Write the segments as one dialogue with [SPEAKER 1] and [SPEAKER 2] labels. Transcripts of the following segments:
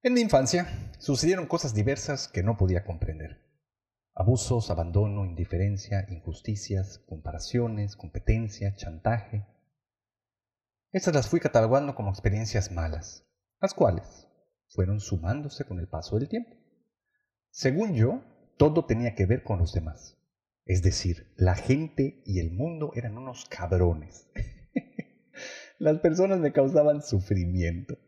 [SPEAKER 1] En mi infancia sucedieron cosas diversas que no podía comprender. Abusos, abandono, indiferencia, injusticias, comparaciones, competencia, chantaje. Estas las fui catalogando como experiencias malas, las cuales fueron sumándose con el paso del tiempo. Según yo, todo tenía que ver con los demás. Es decir, la gente y el mundo eran unos cabrones. las personas me causaban sufrimiento.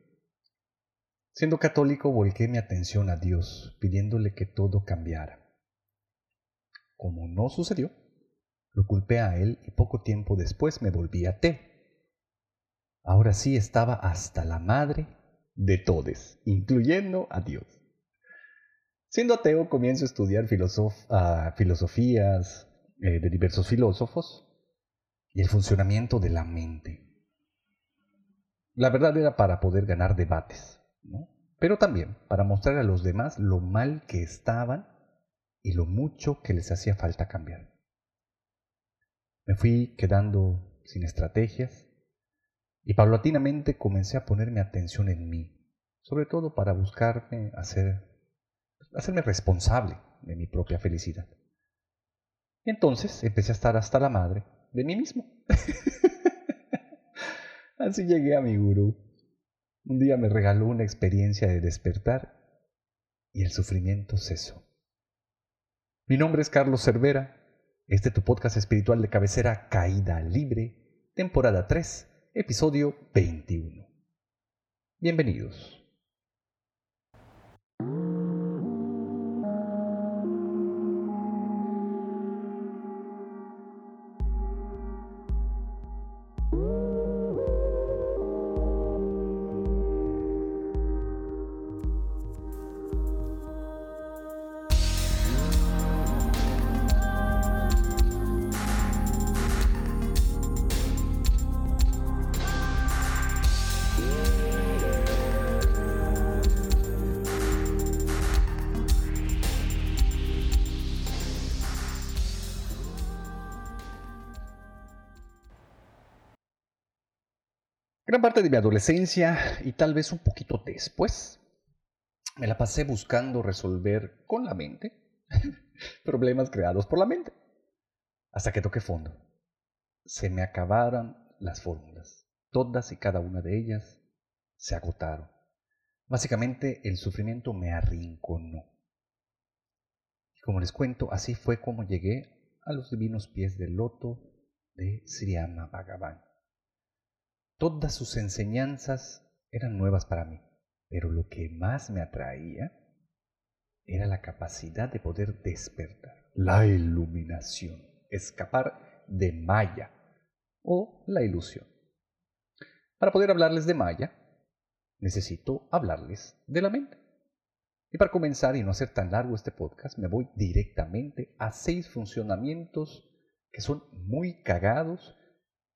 [SPEAKER 1] Siendo católico, volqué mi atención a Dios, pidiéndole que todo cambiara. Como no sucedió, lo culpé a Él y poco tiempo después me volví ateo. Ahora sí estaba hasta la madre de todes, incluyendo a Dios. Siendo ateo, comienzo a estudiar ah, filosofías eh, de diversos filósofos y el funcionamiento de la mente. La verdad era para poder ganar debates pero también para mostrar a los demás lo mal que estaban y lo mucho que les hacía falta cambiar. Me fui quedando sin estrategias y paulatinamente comencé a ponerme atención en mí, sobre todo para buscarme hacer, hacerme responsable de mi propia felicidad. Y entonces empecé a estar hasta la madre de mí mismo. Así llegué a mi gurú un día me regaló una experiencia de despertar y el sufrimiento cesó. Mi nombre es Carlos Cervera. Este es tu podcast espiritual de cabecera Caída Libre, temporada 3, episodio 21. Bienvenidos. Gran parte de mi adolescencia y tal vez un poquito después, me la pasé buscando resolver con la mente problemas creados por la mente. Hasta que toqué fondo. Se me acabaron las fórmulas. Todas y cada una de ellas se agotaron. Básicamente el sufrimiento me arrinconó. Y como les cuento, así fue como llegué a los divinos pies del loto de Sriama Bhagavan. Todas sus enseñanzas eran nuevas para mí, pero lo que más me atraía era la capacidad de poder despertar, la iluminación, escapar de Maya o la ilusión. Para poder hablarles de Maya, necesito hablarles de la mente. Y para comenzar y no hacer tan largo este podcast, me voy directamente a seis funcionamientos que son muy cagados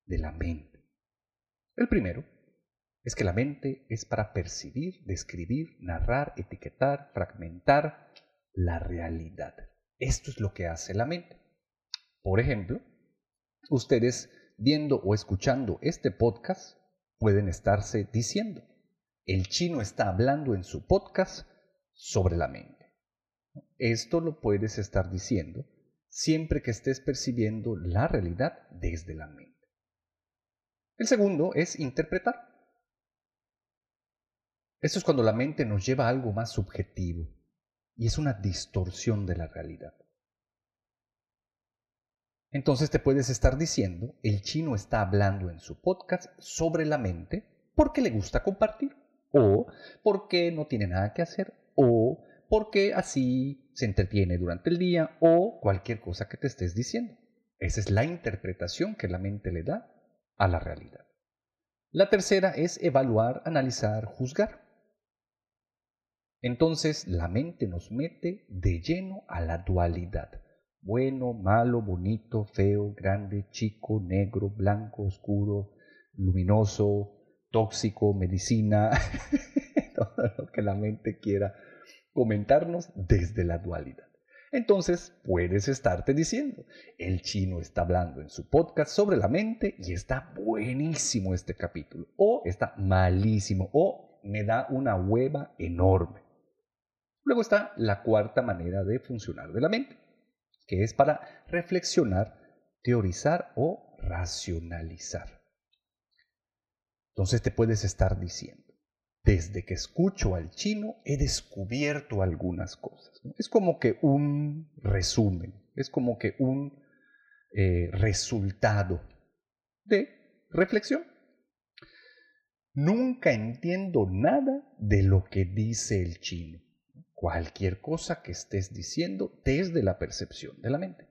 [SPEAKER 1] de la mente. El primero es que la mente es para percibir, describir, narrar, etiquetar, fragmentar la realidad. Esto es lo que hace la mente. Por ejemplo, ustedes viendo o escuchando este podcast pueden estarse diciendo, el chino está hablando en su podcast sobre la mente. Esto lo puedes estar diciendo siempre que estés percibiendo la realidad desde la mente. El segundo es interpretar. Esto es cuando la mente nos lleva a algo más subjetivo y es una distorsión de la realidad. Entonces te puedes estar diciendo, el chino está hablando en su podcast sobre la mente porque le gusta compartir, o porque no tiene nada que hacer, o porque así se entretiene durante el día, o cualquier cosa que te estés diciendo. Esa es la interpretación que la mente le da a la realidad. La tercera es evaluar, analizar, juzgar. Entonces la mente nos mete de lleno a la dualidad. Bueno, malo, bonito, feo, grande, chico, negro, blanco, oscuro, luminoso, tóxico, medicina, todo lo que la mente quiera comentarnos desde la dualidad. Entonces puedes estarte diciendo, el chino está hablando en su podcast sobre la mente y está buenísimo este capítulo, o está malísimo, o me da una hueva enorme. Luego está la cuarta manera de funcionar de la mente, que es para reflexionar, teorizar o racionalizar. Entonces te puedes estar diciendo, desde que escucho al chino he descubierto algunas cosas. Es como que un resumen, es como que un eh, resultado de reflexión. Nunca entiendo nada de lo que dice el chino. Cualquier cosa que estés diciendo desde la percepción de la mente.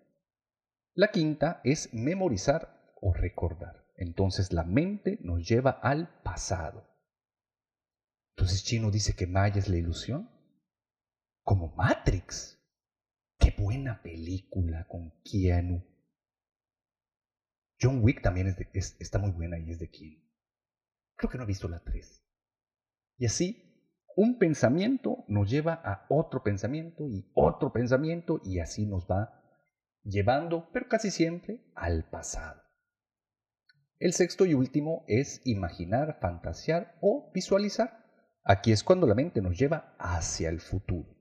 [SPEAKER 1] La quinta es memorizar o recordar. Entonces la mente nos lleva al pasado. Entonces Chino dice que Maya es la ilusión. Como Matrix. Qué buena película con Keanu. John Wick también está muy buena y es de Keanu. Creo que no he visto la 3. Y así, un pensamiento nos lleva a otro pensamiento y otro pensamiento y así nos va llevando, pero casi siempre, al pasado. El sexto y último es imaginar, fantasear o visualizar. Aquí es cuando la mente nos lleva hacia el futuro.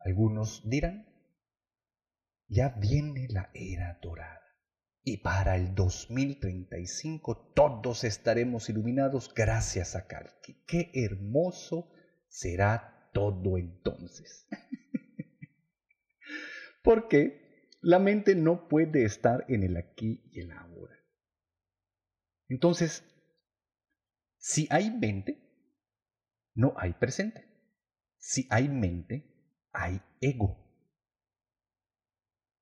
[SPEAKER 1] Algunos dirán, ya viene la era dorada y para el 2035 todos estaremos iluminados gracias a Kalki. Qué hermoso será todo entonces. Porque la mente no puede estar en el aquí y el ahora. Entonces, si hay mente, no hay presente. Si hay mente, hay ego.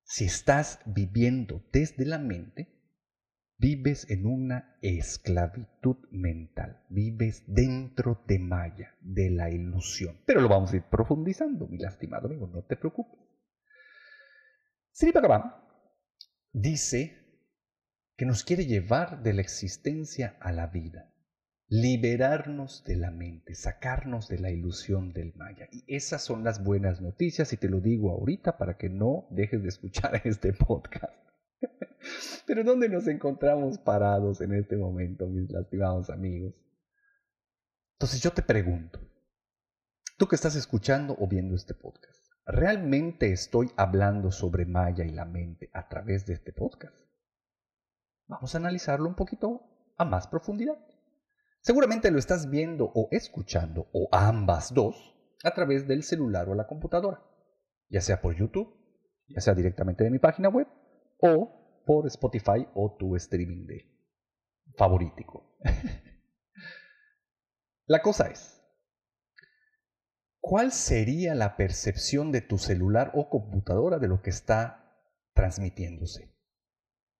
[SPEAKER 1] Si estás viviendo desde la mente, vives en una esclavitud mental, vives dentro de Maya, de la ilusión. Pero lo vamos a ir profundizando, mi lastimado amigo, no te preocupes. Sri Bhagavan dice que nos quiere llevar de la existencia a la vida liberarnos de la mente, sacarnos de la ilusión del Maya. Y esas son las buenas noticias y te lo digo ahorita para que no dejes de escuchar este podcast. Pero ¿dónde nos encontramos parados en este momento, mis lastimados amigos? Entonces yo te pregunto, tú que estás escuchando o viendo este podcast, ¿realmente estoy hablando sobre Maya y la mente a través de este podcast? Vamos a analizarlo un poquito a más profundidad. Seguramente lo estás viendo o escuchando, o ambas dos, a través del celular o la computadora, ya sea por YouTube, ya sea directamente de mi página web, o por Spotify o tu streaming de la cosa es, ¿cuál sería la percepción de tu celular o computadora de lo que está transmitiéndose?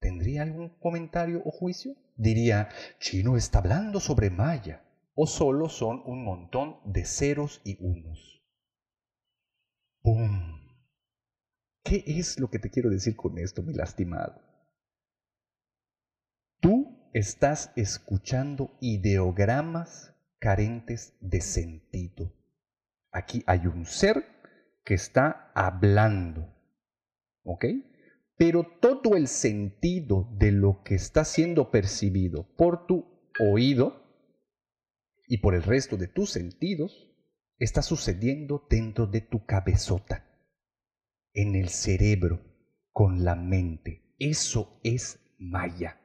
[SPEAKER 1] ¿Tendría algún comentario o juicio? Diría, Chino está hablando sobre Maya, o solo son un montón de ceros y unos. ¡Bum! ¿Qué es lo que te quiero decir con esto, mi lastimado? Tú estás escuchando ideogramas carentes de sentido. Aquí hay un ser que está hablando. ¿Ok? Pero todo el sentido de lo que está siendo percibido por tu oído y por el resto de tus sentidos está sucediendo dentro de tu cabezota, en el cerebro, con la mente. Eso es Maya,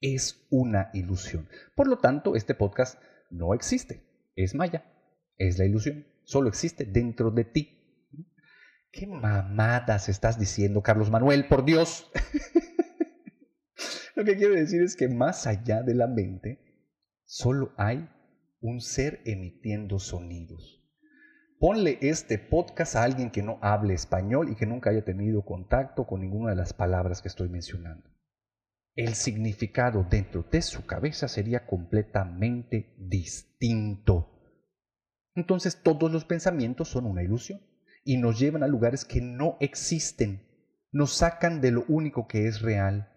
[SPEAKER 1] es una ilusión. Por lo tanto, este podcast no existe, es Maya, es la ilusión, solo existe dentro de ti. ¿Qué mamadas estás diciendo, Carlos Manuel? Por Dios. Lo que quiero decir es que más allá de la mente, solo hay un ser emitiendo sonidos. Ponle este podcast a alguien que no hable español y que nunca haya tenido contacto con ninguna de las palabras que estoy mencionando. El significado dentro de su cabeza sería completamente distinto. Entonces todos los pensamientos son una ilusión y nos llevan a lugares que no existen, nos sacan de lo único que es real,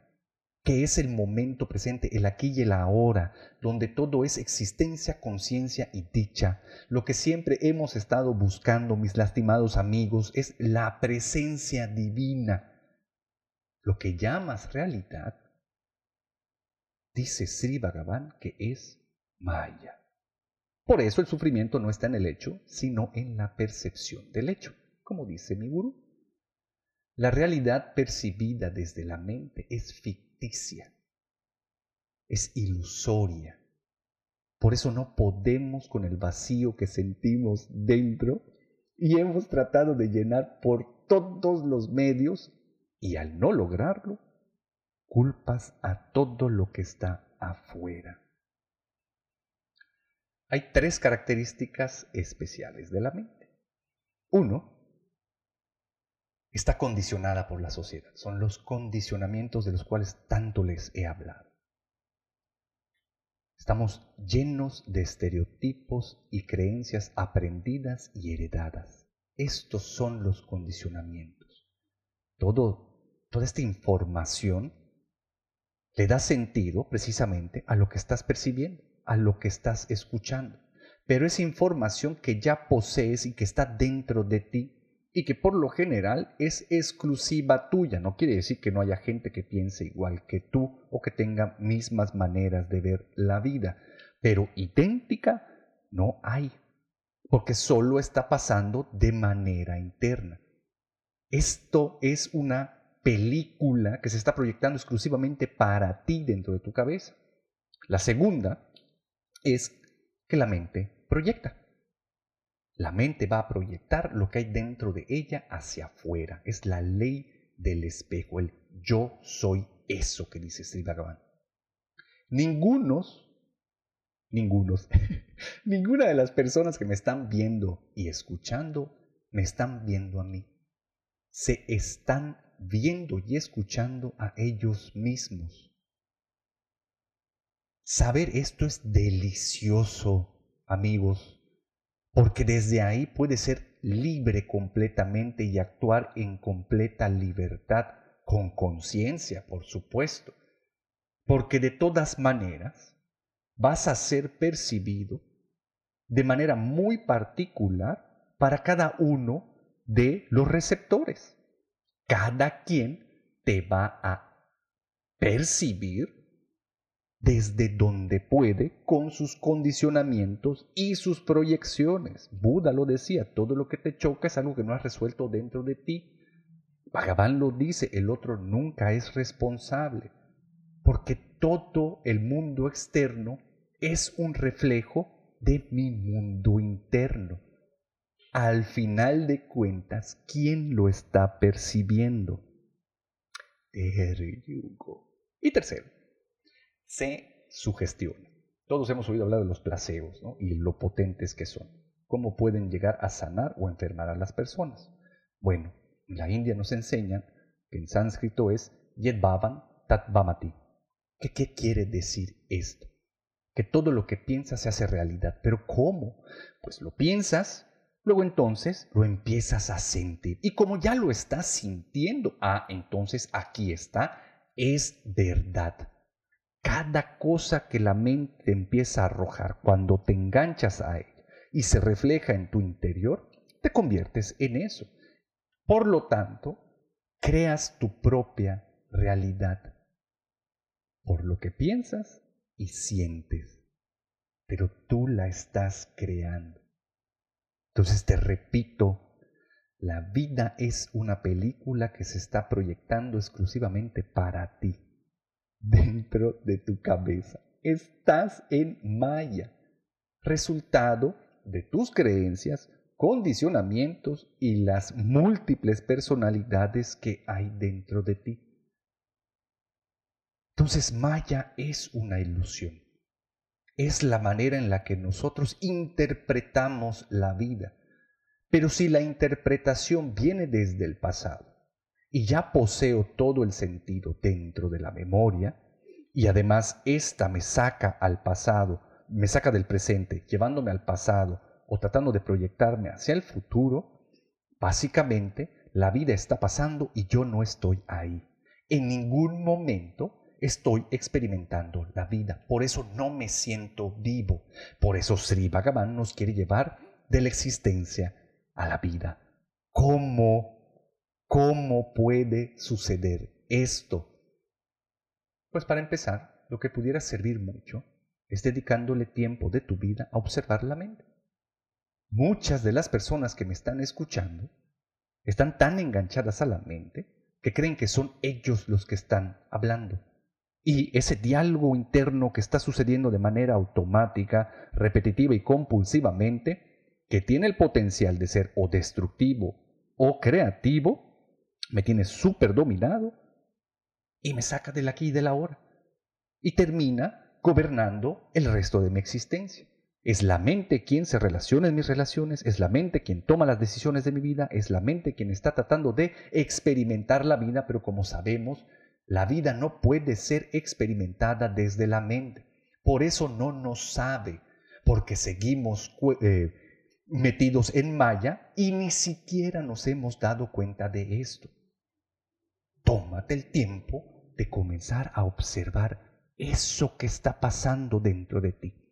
[SPEAKER 1] que es el momento presente, el aquí y el ahora, donde todo es existencia, conciencia y dicha. Lo que siempre hemos estado buscando, mis lastimados amigos, es la presencia divina. Lo que llamas realidad, dice Sri Bhagavan que es Maya. Por eso el sufrimiento no está en el hecho, sino en la percepción del hecho, como dice mi gurú. La realidad percibida desde la mente es ficticia, es ilusoria. Por eso no podemos con el vacío que sentimos dentro y hemos tratado de llenar por todos los medios y al no lograrlo, culpas a todo lo que está afuera. Hay tres características especiales de la mente. Uno, está condicionada por la sociedad. Son los condicionamientos de los cuales tanto les he hablado. Estamos llenos de estereotipos y creencias aprendidas y heredadas. Estos son los condicionamientos. Todo, toda esta información le da sentido precisamente a lo que estás percibiendo, a lo que estás escuchando. Pero esa información que ya posees y que está dentro de ti y que por lo general es exclusiva tuya. No quiere decir que no haya gente que piense igual que tú o que tenga mismas maneras de ver la vida, pero idéntica no hay, porque solo está pasando de manera interna. Esto es una película que se está proyectando exclusivamente para ti dentro de tu cabeza. La segunda es que la mente proyecta. La mente va a proyectar lo que hay dentro de ella hacia afuera. Es la ley del espejo, el yo soy eso que dice Sri Bhagavan. Ningunos, ningunos, ninguna de las personas que me están viendo y escuchando me están viendo a mí. Se están viendo y escuchando a ellos mismos. Saber esto es delicioso, amigos porque desde ahí puede ser libre completamente y actuar en completa libertad, con conciencia, por supuesto, porque de todas maneras vas a ser percibido de manera muy particular para cada uno de los receptores. Cada quien te va a percibir desde donde puede con sus condicionamientos y sus proyecciones. Buda lo decía, todo lo que te choca es algo que no has resuelto dentro de ti. Bhagavan lo dice, el otro nunca es responsable, porque todo el mundo externo es un reflejo de mi mundo interno. Al final de cuentas, ¿quién lo está percibiendo? Y tercero, se sugestiona. Todos hemos oído hablar de los placebos y lo potentes que son. ¿Cómo pueden llegar a sanar o enfermar a las personas? Bueno, en la India nos enseñan que en sánscrito es Yedbhavan Tatvamati. ¿Qué, ¿Qué quiere decir esto? Que todo lo que piensas se hace realidad. ¿Pero cómo? Pues lo piensas, luego entonces lo empiezas a sentir. Y como ya lo estás sintiendo, ah, entonces aquí está, es verdad cada cosa que la mente empieza a arrojar cuando te enganchas a ella y se refleja en tu interior, te conviertes en eso. Por lo tanto, creas tu propia realidad por lo que piensas y sientes, pero tú la estás creando. Entonces te repito, la vida es una película que se está proyectando exclusivamente para ti dentro de tu cabeza. Estás en Maya, resultado de tus creencias, condicionamientos y las múltiples personalidades que hay dentro de ti. Entonces Maya es una ilusión. Es la manera en la que nosotros interpretamos la vida. Pero si la interpretación viene desde el pasado, y ya poseo todo el sentido dentro de la memoria y además esta me saca al pasado, me saca del presente, llevándome al pasado o tratando de proyectarme hacia el futuro, básicamente la vida está pasando y yo no estoy ahí. En ningún momento estoy experimentando la vida. Por eso no me siento vivo. Por eso Sri Bhagavan nos quiere llevar de la existencia a la vida. ¿Cómo ¿Cómo puede suceder esto? Pues para empezar, lo que pudiera servir mucho es dedicándole tiempo de tu vida a observar la mente. Muchas de las personas que me están escuchando están tan enganchadas a la mente que creen que son ellos los que están hablando. Y ese diálogo interno que está sucediendo de manera automática, repetitiva y compulsivamente, que tiene el potencial de ser o destructivo o creativo, me tiene súper dominado y me saca del aquí y de la hora. Y termina gobernando el resto de mi existencia. Es la mente quien se relaciona en mis relaciones, es la mente quien toma las decisiones de mi vida, es la mente quien está tratando de experimentar la vida, pero como sabemos, la vida no puede ser experimentada desde la mente. Por eso no nos sabe, porque seguimos eh, metidos en malla y ni siquiera nos hemos dado cuenta de esto. Tómate el tiempo de comenzar a observar eso que está pasando dentro de ti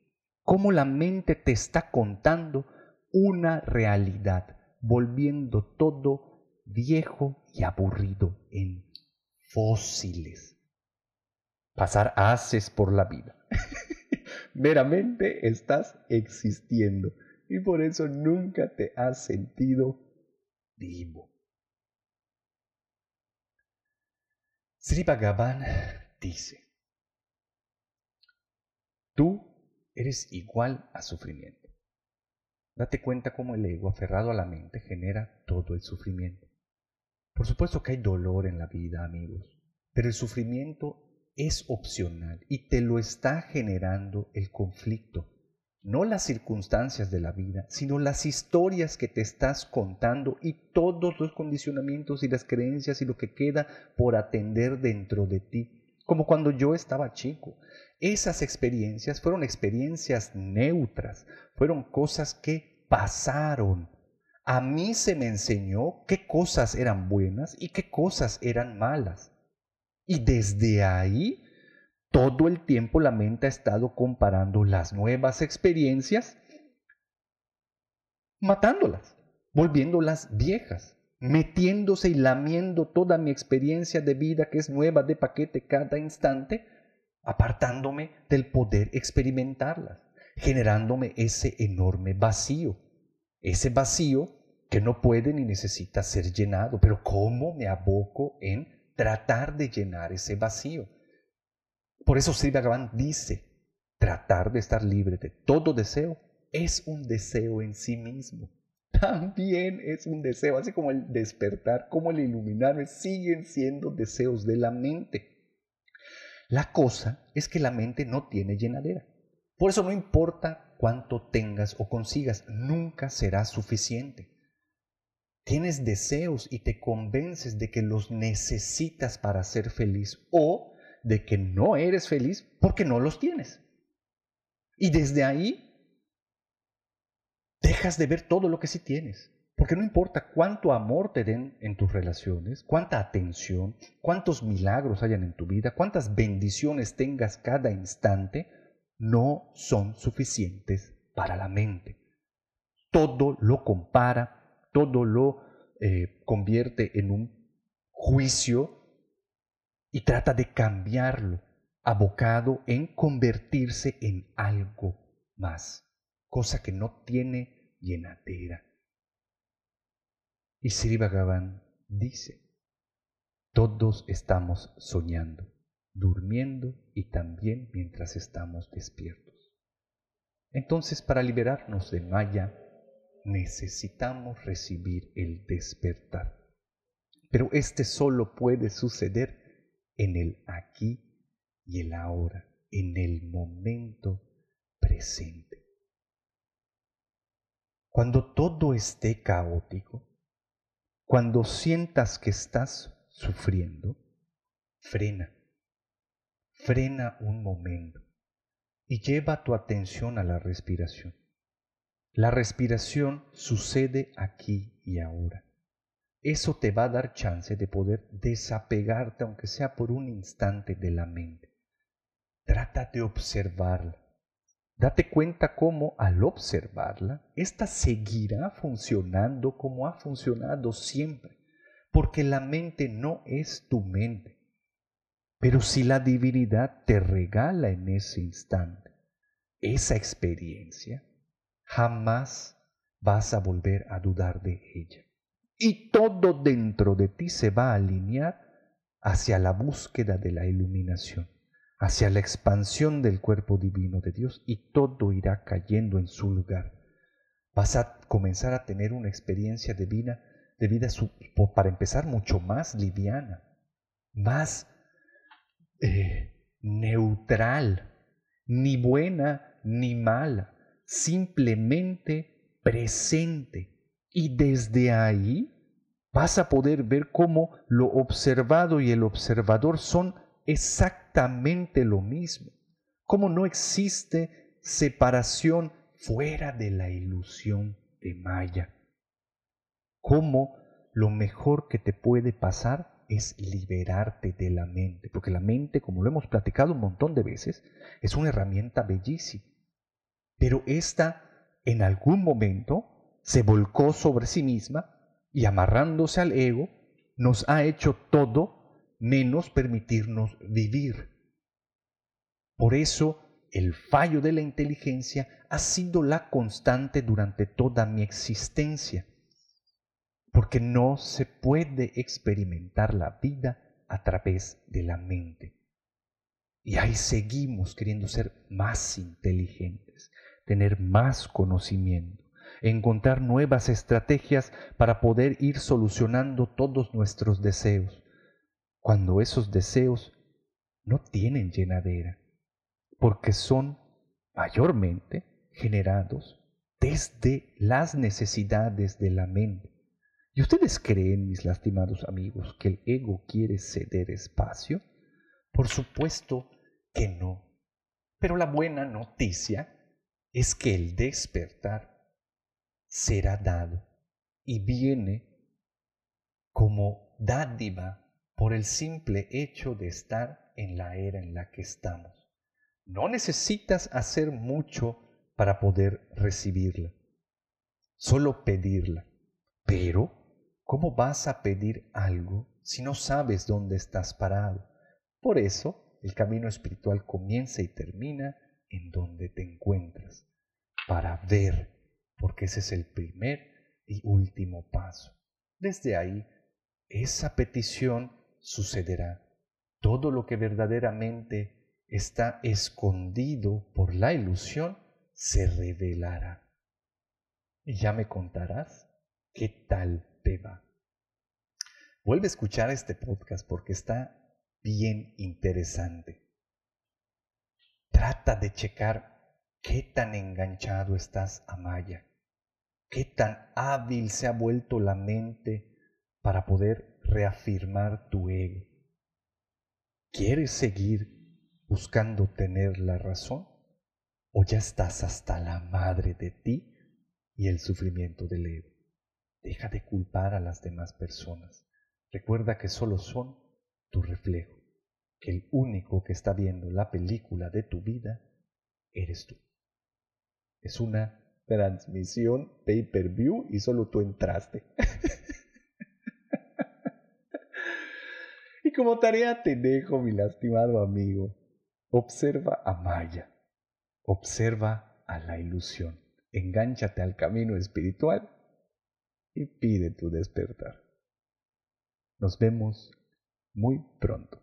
[SPEAKER 1] cómo la mente te está contando una realidad, volviendo todo viejo y aburrido en fósiles. Pasar haces por la vida. Meramente estás existiendo y por eso nunca te has sentido vivo. Sri Bhagavan dice, tú eres igual a sufrimiento. Date cuenta cómo el ego aferrado a la mente genera todo el sufrimiento. Por supuesto que hay dolor en la vida, amigos, pero el sufrimiento es opcional y te lo está generando el conflicto, no las circunstancias de la vida, sino las historias que te estás contando y todos los condicionamientos y las creencias y lo que queda por atender dentro de ti como cuando yo estaba chico. Esas experiencias fueron experiencias neutras, fueron cosas que pasaron. A mí se me enseñó qué cosas eran buenas y qué cosas eran malas. Y desde ahí, todo el tiempo la mente ha estado comparando las nuevas experiencias, matándolas, volviéndolas viejas metiéndose y lamiendo toda mi experiencia de vida que es nueva de paquete cada instante, apartándome del poder experimentarlas, generándome ese enorme vacío, ese vacío que no puede ni necesita ser llenado, pero ¿cómo me aboco en tratar de llenar ese vacío? Por eso Sri Bhagavan dice, tratar de estar libre de todo deseo es un deseo en sí mismo también es un deseo, así como el despertar, como el iluminarme, siguen siendo deseos de la mente. La cosa es que la mente no tiene llenadera. Por eso no importa cuánto tengas o consigas, nunca será suficiente. Tienes deseos y te convences de que los necesitas para ser feliz o de que no eres feliz porque no los tienes. Y desde ahí dejas de ver todo lo que sí tienes. Porque no importa cuánto amor te den en tus relaciones, cuánta atención, cuántos milagros hayan en tu vida, cuántas bendiciones tengas cada instante, no son suficientes para la mente. Todo lo compara, todo lo eh, convierte en un juicio y trata de cambiarlo, abocado en convertirse en algo más cosa que no tiene llenadera. Y Sri Bhagavan dice, todos estamos soñando, durmiendo y también mientras estamos despiertos. Entonces, para liberarnos de Maya, necesitamos recibir el despertar. Pero este solo puede suceder en el aquí y el ahora, en el momento presente. Cuando todo esté caótico, cuando sientas que estás sufriendo, frena, frena un momento y lleva tu atención a la respiración. La respiración sucede aquí y ahora. Eso te va a dar chance de poder desapegarte, aunque sea por un instante, de la mente. Trata de observarla. Date cuenta cómo al observarla, ésta seguirá funcionando como ha funcionado siempre, porque la mente no es tu mente. Pero si la divinidad te regala en ese instante esa experiencia, jamás vas a volver a dudar de ella. Y todo dentro de ti se va a alinear hacia la búsqueda de la iluminación, hacia la expansión del cuerpo divino de Dios y todo irá cayendo en su lugar. Vas a comenzar a tener una experiencia de vida, de vida para empezar, mucho más liviana, más eh, neutral, ni buena ni mala, simplemente presente. Y desde ahí vas a poder ver cómo lo observado y el observador son exactamente lo mismo, cómo no existe separación fuera de la ilusión de Maya, cómo lo mejor que te puede pasar es liberarte de la mente, porque la mente, como lo hemos platicado un montón de veces, es una herramienta bellísima, pero esta en algún momento se volcó sobre sí misma y amarrándose al ego, nos ha hecho todo menos permitirnos vivir. Por eso, el fallo de la inteligencia ha sido la constante durante toda mi existencia, porque no se puede experimentar la vida a través de la mente. Y ahí seguimos queriendo ser más inteligentes, tener más conocimiento encontrar nuevas estrategias para poder ir solucionando todos nuestros deseos, cuando esos deseos no tienen llenadera, porque son mayormente generados desde las necesidades de la mente. ¿Y ustedes creen, mis lastimados amigos, que el ego quiere ceder espacio? Por supuesto que no. Pero la buena noticia es que el despertar será dado y viene como dádiva por el simple hecho de estar en la era en la que estamos. No necesitas hacer mucho para poder recibirla, solo pedirla. Pero, ¿cómo vas a pedir algo si no sabes dónde estás parado? Por eso, el camino espiritual comienza y termina en donde te encuentras, para ver porque ese es el primer y último paso. Desde ahí, esa petición sucederá. Todo lo que verdaderamente está escondido por la ilusión se revelará. Y ya me contarás qué tal te va. Vuelve a escuchar este podcast porque está bien interesante. Trata de checar ¿Qué tan enganchado estás a Maya? ¿Qué tan hábil se ha vuelto la mente para poder reafirmar tu ego? ¿Quieres seguir buscando tener la razón? ¿O ya estás hasta la madre de ti y el sufrimiento del ego? Deja de culpar a las demás personas. Recuerda que solo son tu reflejo, que el único que está viendo la película de tu vida eres tú. Es una transmisión pay-per-view y solo tú entraste. y como tarea te dejo, mi lastimado amigo, observa a Maya, observa a la ilusión, engánchate al camino espiritual y pide tu despertar. Nos vemos muy pronto.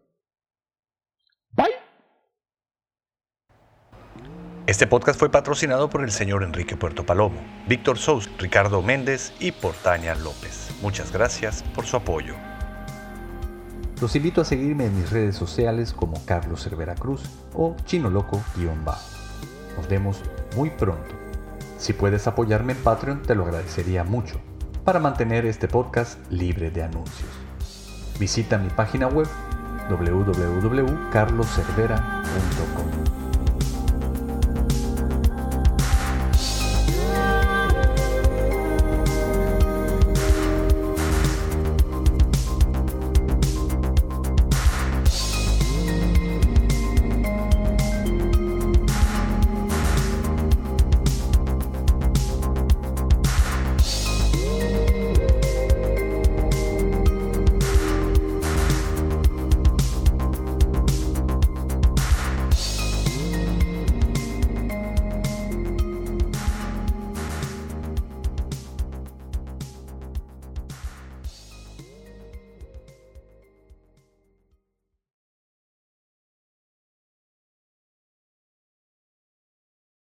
[SPEAKER 1] Este podcast fue patrocinado por el señor Enrique Puerto Palomo, Víctor Sous, Ricardo Méndez y por Tania López. Muchas gracias por su apoyo. Los invito a seguirme en mis redes sociales como Carlos Cervera Cruz o Chino Loco-Bajo. Nos vemos muy pronto. Si puedes apoyarme en Patreon te lo agradecería mucho para mantener este podcast libre de anuncios. Visita mi página web www.carloservera.com.